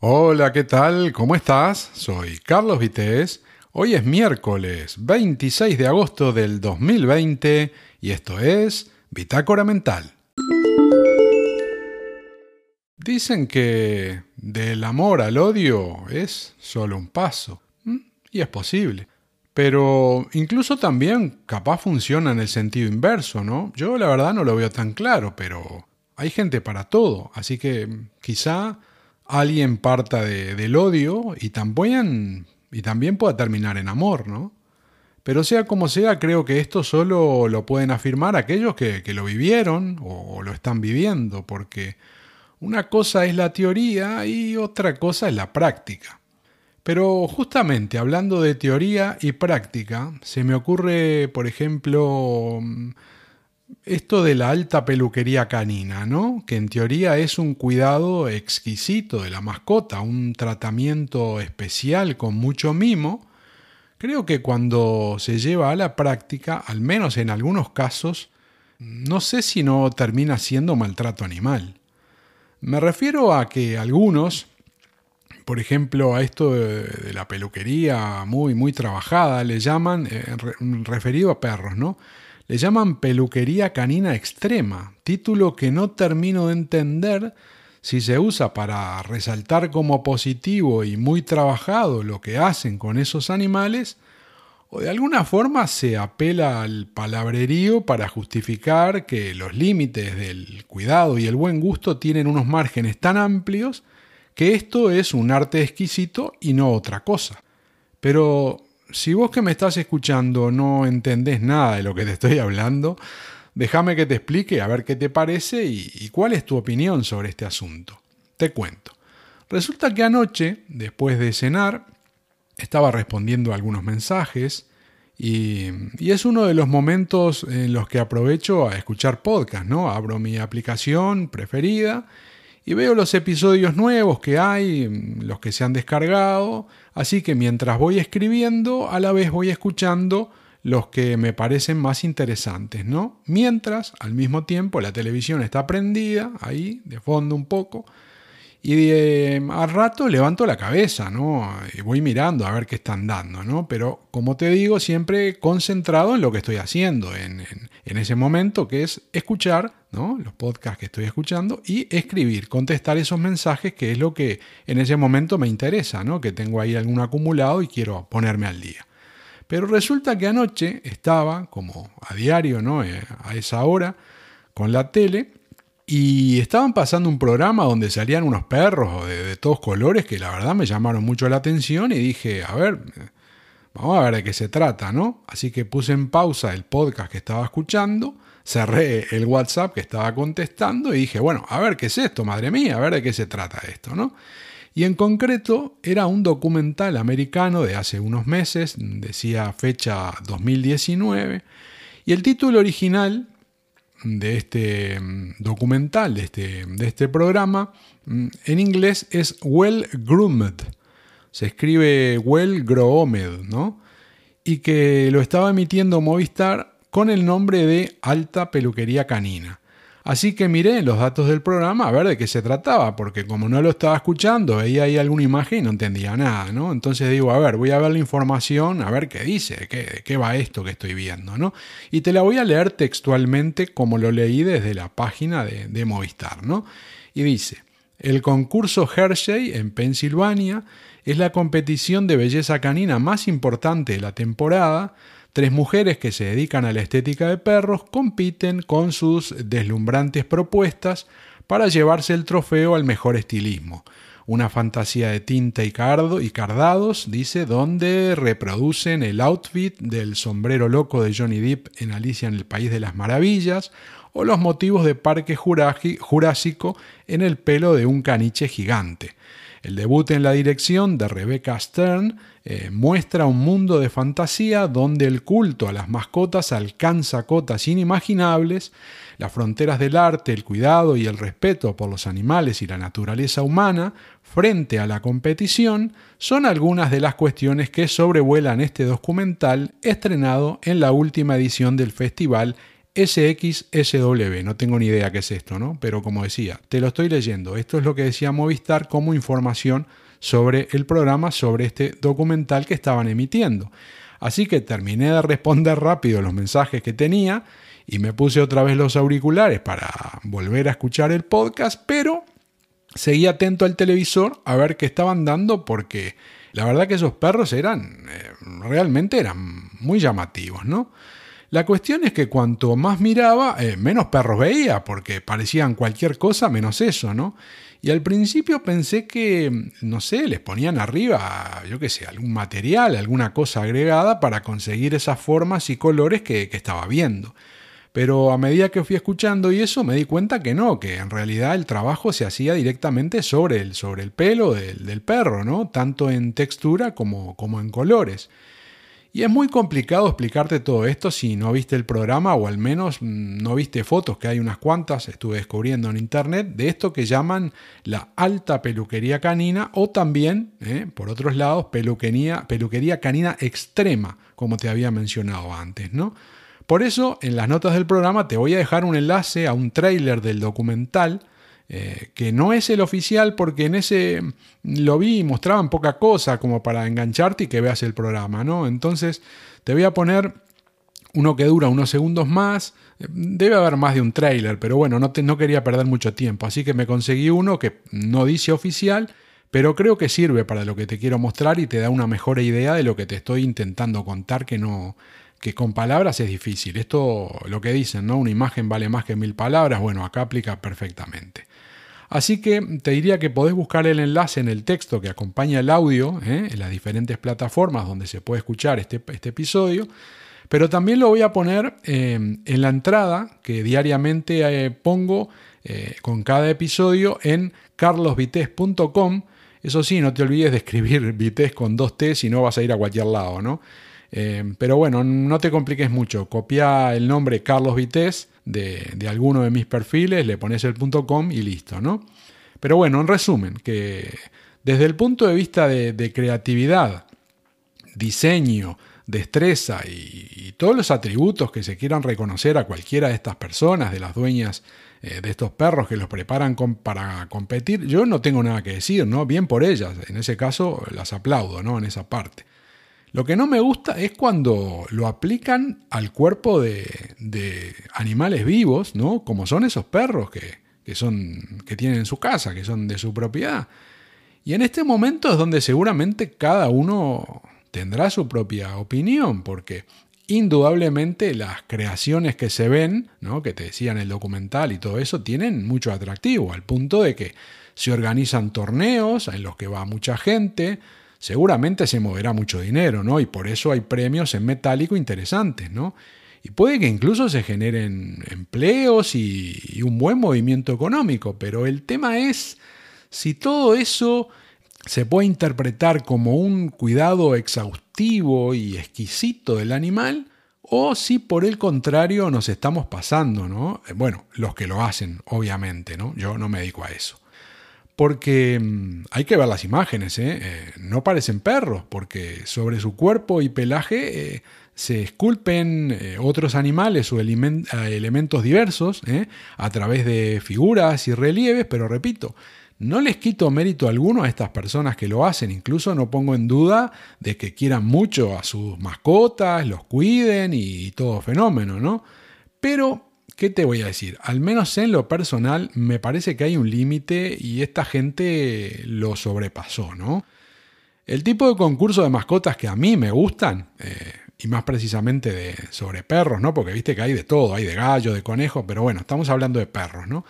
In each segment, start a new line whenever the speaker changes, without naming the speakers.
Hola, ¿qué tal? ¿Cómo estás? Soy Carlos Vitéz. Hoy es miércoles 26 de agosto del 2020 y esto es Bitácora Mental. Dicen que del amor al odio es solo un paso. Y es posible. Pero incluso también capaz funciona en el sentido inverso, ¿no? Yo la verdad no lo veo tan claro, pero hay gente para todo. Así que quizá alguien parta del odio y también, pueda terminar en amor, ¿no? Pero sea como sea, creo que esto solo lo pueden afirmar aquellos que, lo vivieron o, lo están viviendo, porque una cosa es la teoría y otra cosa es la práctica. Pero justamente hablando de teoría y práctica, se me ocurre, por ejemplo, esto de la alta peluquería canina, ¿no? Que en teoría es un cuidado exquisito de la mascota, un tratamiento especial con mucho mimo, creo que cuando se lleva a la práctica, al menos en algunos casos, no sé si no termina siendo maltrato animal. Me refiero a que algunos, por ejemplo, a esto de, la peluquería muy, muy trabajada, le llaman, eh, referido a perros, ¿no? Le llaman peluquería canina extrema, título que no termino de entender si se usa para resaltar como positivo y muy trabajado lo que hacen con esos animales, o de alguna forma se apela al palabrerío para justificar que los límites del cuidado y el buen gusto tienen unos márgenes tan amplios que esto es un arte exquisito y no otra cosa. Pero si vos que me estás escuchando no entendés nada de lo que te estoy hablando, déjame que te explique a ver qué te parece y, cuál es tu opinión sobre este asunto. Te cuento. Resulta que anoche, después de cenar, estaba respondiendo algunos mensajes y, y, es uno de los momentos en los que aprovecho a escuchar podcast, ¿no? Abro mi aplicación preferida y veo los episodios nuevos que hay, los que se han descargado, así que mientras voy escribiendo, a la vez voy escuchando los que me parecen más interesantes, ¿no? Mientras, al mismo tiempo, la televisión está prendida, ahí, de fondo un poco, y de, a rato levanto la cabeza, ¿no? Y voy mirando a ver qué están dando, ¿no? Pero como te digo, siempre concentrado en lo que estoy haciendo en, en, ese momento, que es escuchar, ¿no? Los podcasts que estoy escuchando y escribir, contestar esos mensajes, que es lo que en ese momento me interesa, ¿no? Que tengo ahí algún acumulado y quiero ponerme al día. Pero resulta que anoche estaba, como a diario, ¿no? Eh, a esa hora, con la tele y estaban pasando un programa donde salían unos perros de, todos colores que la verdad me llamaron mucho la atención y dije, a ver, vamos a ver de qué se trata, ¿no? Así que puse en pausa el podcast que estaba escuchando, cerré el WhatsApp que estaba contestando y dije, bueno, a ver qué es esto, madre mía, a ver de qué se trata esto, ¿no? Y en concreto era un documental americano de hace unos meses, decía fecha 2019, y el título original de este mm, documental, de este, de este programa, mm, en inglés es Well Groomed. Se escribe Well Groomed, ¿no? Y que lo estaba emitiendo Movistar con el nombre de Alta Peluquería Canina. Así que miré los datos del programa a ver de qué se trataba, porque como no lo estaba escuchando, veía ahí alguna imagen y no entendía nada, ¿no? Entonces digo, a ver, voy a ver la información, a ver qué dice, qué, qué va esto que estoy viendo, ¿no? Y te la voy a leer textualmente como lo leí desde la página de, de Movistar, ¿no? Y dice, el concurso Hershey en Pensilvania es la competición de belleza canina más importante de la temporada, Tres mujeres que se dedican a la estética de perros compiten con sus deslumbrantes propuestas para llevarse el trofeo al mejor estilismo. Una fantasía de tinta y, cardo y cardados, dice, donde reproducen el outfit del sombrero loco de Johnny Depp en Alicia en el País de las Maravillas, o los motivos de Parque Jurásico en el pelo de un caniche gigante. El debut en la dirección de Rebecca Stern eh, muestra un mundo de fantasía donde el culto a las mascotas alcanza cotas inimaginables, las fronteras del arte, el cuidado y el respeto por los animales y la naturaleza humana frente a la competición son algunas de las cuestiones que sobrevuelan este documental estrenado en la última edición del festival SXSW. No tengo ni idea qué es esto, ¿no? Pero como decía, te lo estoy leyendo. Esto es lo que decía Movistar como información sobre el programa, sobre este documental que estaban emitiendo. Así que terminé de responder rápido los mensajes que tenía y me puse otra vez los auriculares para volver a escuchar el podcast, pero seguí atento al televisor a ver qué estaban dando porque la verdad que esos perros eran, eh, realmente eran muy llamativos, ¿no? La cuestión es que cuanto más miraba, eh, menos perros veía, porque parecían cualquier cosa menos eso, ¿no? Y al principio pensé que, no sé, les ponían arriba, yo qué sé, algún material, alguna cosa agregada para conseguir esas formas y colores que, estaba viendo. Pero a medida que fui escuchando y eso me di cuenta que no, que en realidad el trabajo se hacía directamente sobre el, sobre el pelo del, del perro, ¿no? Tanto en textura como, como en colores. Y es muy complicado explicarte todo esto si no viste el programa o al menos mm, no viste fotos, que hay unas cuantas, estuve descubriendo en internet, de esto que llaman la alta peluquería canina o también, eh, por otros lados, peluquería, peluquería canina extrema, como te había mencionado antes, ¿no? Por eso, en las notas del programa te voy a dejar un enlace a un tráiler del documental eh, que no es el oficial porque en ese lo vi y mostraban poca cosa como para engancharte y que veas el programa, ¿no? Entonces te voy a poner uno que dura unos segundos más, debe haber más de un trailer, pero bueno, no, no quería perder mucho tiempo, así que me conseguí uno que no dice oficial, pero creo que sirve para lo que te quiero mostrar y te da una mejor idea de lo que te estoy intentando contar que no que con palabras es difícil. Esto lo que dicen, ¿no? Una imagen vale más que mil palabras, bueno, acá aplica perfectamente. Así que te diría que podés buscar el enlace en el texto que acompaña el audio ¿eh? en las diferentes plataformas donde se puede escuchar este, este episodio. Pero también lo voy a poner eh, en la entrada que diariamente eh, pongo con cada episodio en carlosvites.com. Eso sí, no te olvides de escribir Vites con dos T, si no vas a ir a cualquier lado, ¿no? Pero bueno, no te compliques mucho. Copia el nombre Carlos Vites de, alguno de mis perfiles, le pones el punto .com y listo, ¿no? Pero bueno, en resumen, que desde el punto de vista de, creatividad, diseño, destreza y, todos los atributos que se quieran reconocer a cualquiera de estas personas, de las dueñas eh, de estos perros que los preparan para competir, yo no tengo nada que decir, ¿no? Bien por ellas, en ese caso las aplaudo, ¿no? En esa parte. Lo que no me gusta es cuando lo aplican al cuerpo de, animales vivos, ¿no? Como son esos perros que, son, que tienen en su casa, que son de su propiedad. Y en este momento es donde seguramente cada uno tendrá su propia opinión, porque indudablemente las creaciones que se ven, ¿no? que te decían el documental y todo eso, tienen mucho atractivo, al punto de que se organizan torneos en los que va mucha gente, seguramente se moverá mucho dinero, ¿no? Y por eso hay premios en metálico interesantes, ¿no? Y puede que incluso se generen empleos y, un buen movimiento económico, pero el tema es si todo eso se puede interpretar como un cuidado exhaustivo y exquisito del animal, o si por el contrario nos estamos pasando, ¿no? Bueno, los que lo hacen, obviamente, ¿no? Yo no me dedico a eso. Porque mm, hay que ver las imágenes, ¿eh? ¿eh? no parecen perros, porque sobre su cuerpo y pelaje eh, se esculpen otros animales o elementos diversos a través de figuras y relieves, pero repito, no les quito mérito alguno a estas personas que lo hacen, incluso no pongo en duda de que quieran mucho a sus mascotas, los cuiden y, y todo fenómeno, ¿no? Pero ¿qué te voy a decir? Al menos en lo personal me parece que hay un límite y esta gente lo sobrepasó, ¿no? El tipo de concurso de mascotas que a mí me gustan, eh, y más precisamente de, sobre perros, ¿no? Porque viste que hay de todo, hay de gallo, de conejo, pero bueno, estamos hablando de perros, ¿no?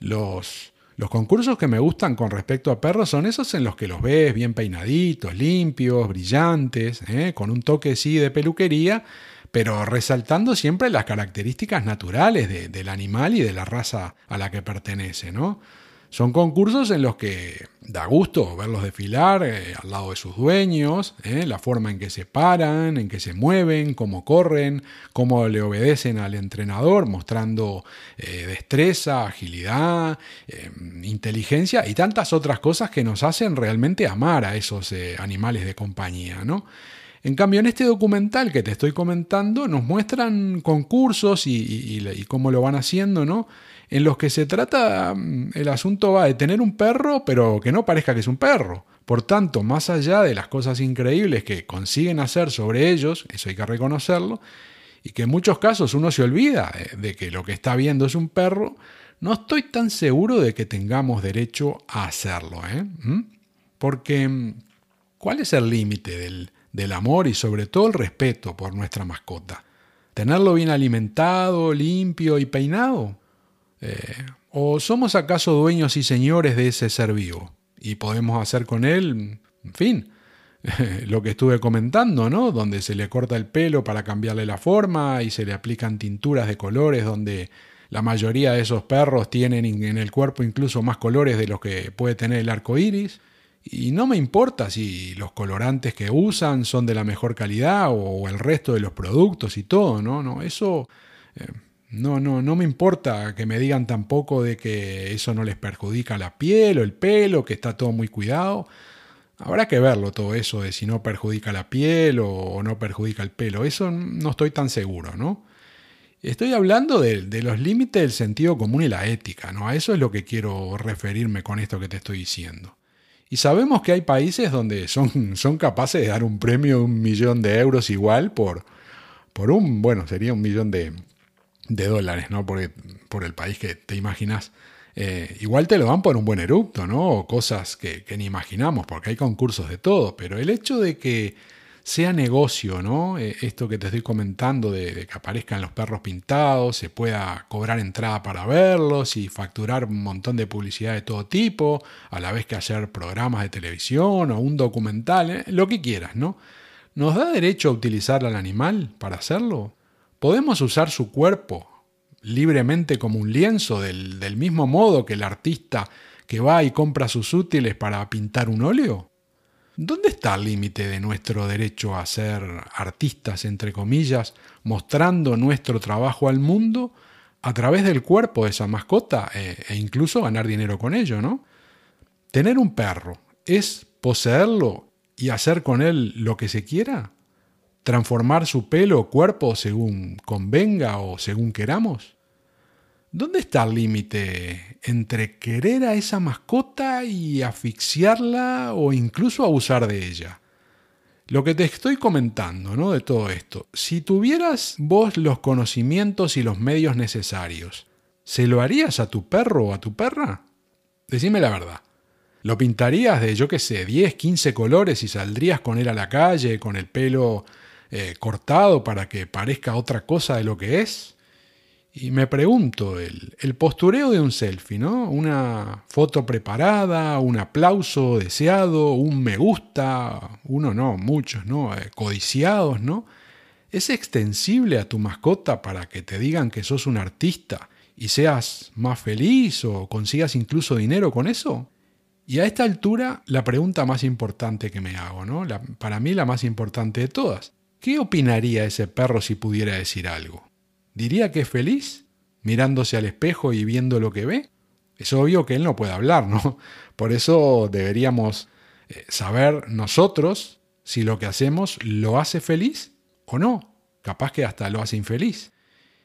Los, los concursos que me gustan con respecto a perros son esos en los que los ves bien peinaditos, limpios, brillantes, ¿eh? con un toque sí de peluquería, pero resaltando siempre las características naturales del animal y de la raza a la que pertenece, ¿no? Son concursos en los que da gusto verlos desfilar eh, al lado de sus dueños, ¿eh? la forma en que se paran, en que se mueven, cómo corren, cómo le obedecen al entrenador, mostrando eh, destreza, agilidad, inteligencia y tantas otras cosas que nos hacen realmente amar a esos animales de compañía, ¿no? En cambio, en este documental que te estoy comentando, nos muestran concursos y, cómo lo van haciendo, ¿no? En los que se trata, mm, el asunto va de tener un perro, pero que no parezca que es un perro. Por tanto, más allá de las cosas increíbles que consiguen hacer sobre ellos, eso hay que reconocerlo, y que en muchos casos uno se olvida de que lo que está viendo es un perro, no estoy tan seguro de que tengamos derecho a hacerlo. ¿eh? ¿Mm? Porque, mm, ¿cuál es el límite del, del amor y sobre todo el respeto por nuestra mascota? ¿Tenerlo bien alimentado, limpio y peinado? Eh, ¿O somos acaso dueños y señores de ese ser vivo? Y podemos hacer con él, en fin, lo que estuve comentando, ¿no? Donde se le corta el pelo para cambiarle la forma y se le aplican tinturas de colores donde la mayoría de esos perros tienen en el cuerpo incluso más colores de los que puede tener el arco iris. Y no me importa si los colorantes que usan son de la mejor calidad o el resto de los productos y todo, ¿no? no eso eh, no, no, no me importa que me digan tampoco de que eso no les perjudica la piel o el pelo, que está todo muy cuidado. Habrá que verlo todo eso de si no perjudica la piel o no perjudica el pelo. Eso no estoy tan seguro, ¿no? Estoy hablando de, los límites del sentido común y la ética, ¿no? A eso es lo que quiero referirme con esto que te estoy diciendo. Y sabemos que hay países donde son, son capaces de dar un premio de un millón de euros igual por, por un, bueno, sería un millón de, de dólares, ¿no? Por, por el país que te imaginas. Eh, igual te lo dan por un buen eructo, ¿no? O cosas que, que, ni imaginamos, porque hay concursos de todo. Pero el hecho de que sea negocio, ¿no? Eh, esto que te estoy comentando de, que aparezcan los perros pintados, se pueda cobrar entrada para verlos y facturar un montón de publicidad de todo tipo, a la vez que hacer programas de televisión o un documental, eh, lo que quieras, ¿no? ¿Nos da derecho a utilizar al animal para hacerlo? ¿Podemos usar su cuerpo libremente como un lienzo del, del mismo modo que el artista que va y compra sus útiles para pintar un óleo? ¿Dónde está el límite de nuestro derecho a ser artistas, entre comillas, mostrando nuestro trabajo al mundo a través del cuerpo de esa mascota e, e incluso ganar dinero con ello, ¿no? Tener un perro es poseerlo y hacer con él lo que se quiera, transformar su pelo o cuerpo según convenga o según queramos. ¿Dónde está el límite entre querer a esa mascota y asfixiarla o incluso abusar de ella? Lo que te estoy comentando, ¿no? De todo esto. Si tuvieras vos los conocimientos y los medios necesarios, ¿se lo harías a tu perro o a tu perra? Decime la verdad. ¿Lo pintarías de, yo qué sé, 10, 15 colores y saldrías con él a la calle con el pelo eh, cortado para que parezca otra cosa de lo que es? Y me pregunto, el, postureo de un selfie, ¿no? Una foto preparada, un aplauso deseado, un me gusta, uno no, muchos, ¿no? Eh, codiciados, ¿no? ¿Es extensible a tu mascota para que te digan que sos un artista y seas más feliz o consigas incluso dinero con eso? Y a esta altura, la pregunta más importante que me hago, ¿no? para mí la más importante de todas. ¿Qué opinaría ese perro si pudiera decir algo? ¿Diría que es feliz? Mirándose al espejo y viendo lo que ve. Es obvio que él no puede hablar, ¿no? Por eso deberíamos eh, saber nosotros si lo que hacemos lo hace feliz o no. Capaz que hasta lo hace infeliz.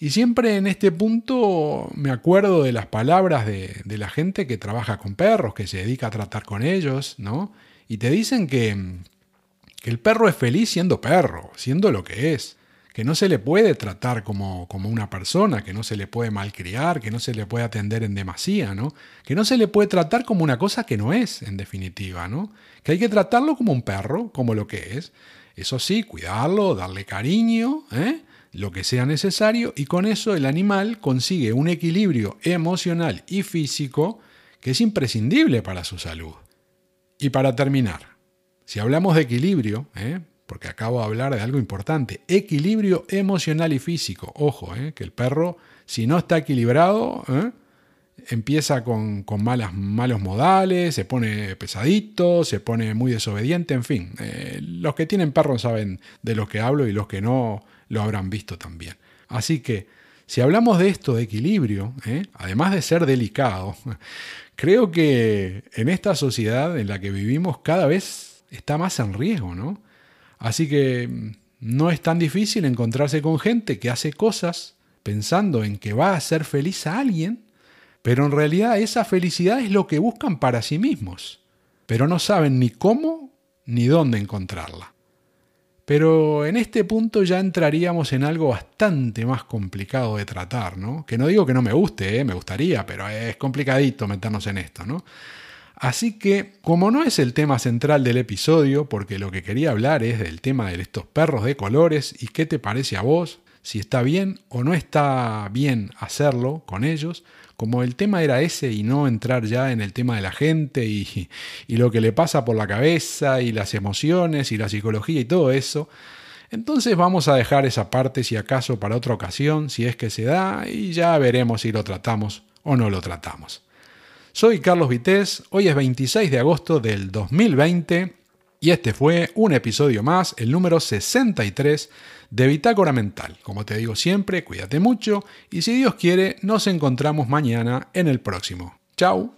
Y siempre en este punto me acuerdo de las palabras de, de, la gente que trabaja con perros, que se dedica a tratar con ellos, ¿no? Y te dicen que, que el perro es feliz siendo perro, siendo lo que es que no se le puede tratar como, como, una persona, que no se le puede malcriar, que no se le puede atender en demasía, ¿no? Que no se le puede tratar como una cosa que no es, en definitiva, ¿no? Que hay que tratarlo como un perro, como lo que es. Eso sí, cuidarlo, darle cariño, ¿eh? lo que sea necesario, y con eso el animal consigue un equilibrio emocional y físico que es imprescindible para su salud. Y para terminar, si hablamos de equilibrio, ¿eh? Porque acabo de hablar de algo importante, equilibrio emocional y físico. Ojo, eh, que el perro, si no está equilibrado, eh, empieza con, malas, malos modales, se pone pesadito, se pone muy desobediente, en fin. Eh, los que tienen perros saben de lo que hablo y los que no lo habrán visto también. Así que, si hablamos de esto de equilibrio, además de ser delicado, creo que en esta sociedad en la que vivimos cada vez está más en riesgo, ¿no? Así que mm, no es tan difícil encontrarse con gente que hace cosas pensando en que va a hacer feliz a alguien, pero en realidad esa felicidad es lo que buscan para sí mismos, pero no saben ni cómo ni dónde encontrarla. Pero en este punto ya entraríamos en algo bastante más complicado de tratar, ¿no? Que no digo que no me guste, ¿eh? me gustaría, pero es complicadito meternos en esto, ¿no? Así que, como no es el tema central del episodio, porque lo que quería hablar es del tema de estos perros de colores y qué te parece a vos, si está bien o no está bien hacerlo con ellos, como el tema era ese y no entrar ya en el tema de la gente y, y, lo que le pasa por la cabeza y las emociones y la psicología y todo eso, entonces vamos a dejar esa parte si acaso para otra ocasión, si es que se da, y ya veremos si lo tratamos o no lo tratamos. Soy Carlos Vitéz, hoy es 26 de agosto del 2020 y este fue un episodio más, el número 63 de Bitácora Mental. Como te digo siempre, cuídate mucho y si Dios quiere, nos encontramos mañana en el próximo. Chao.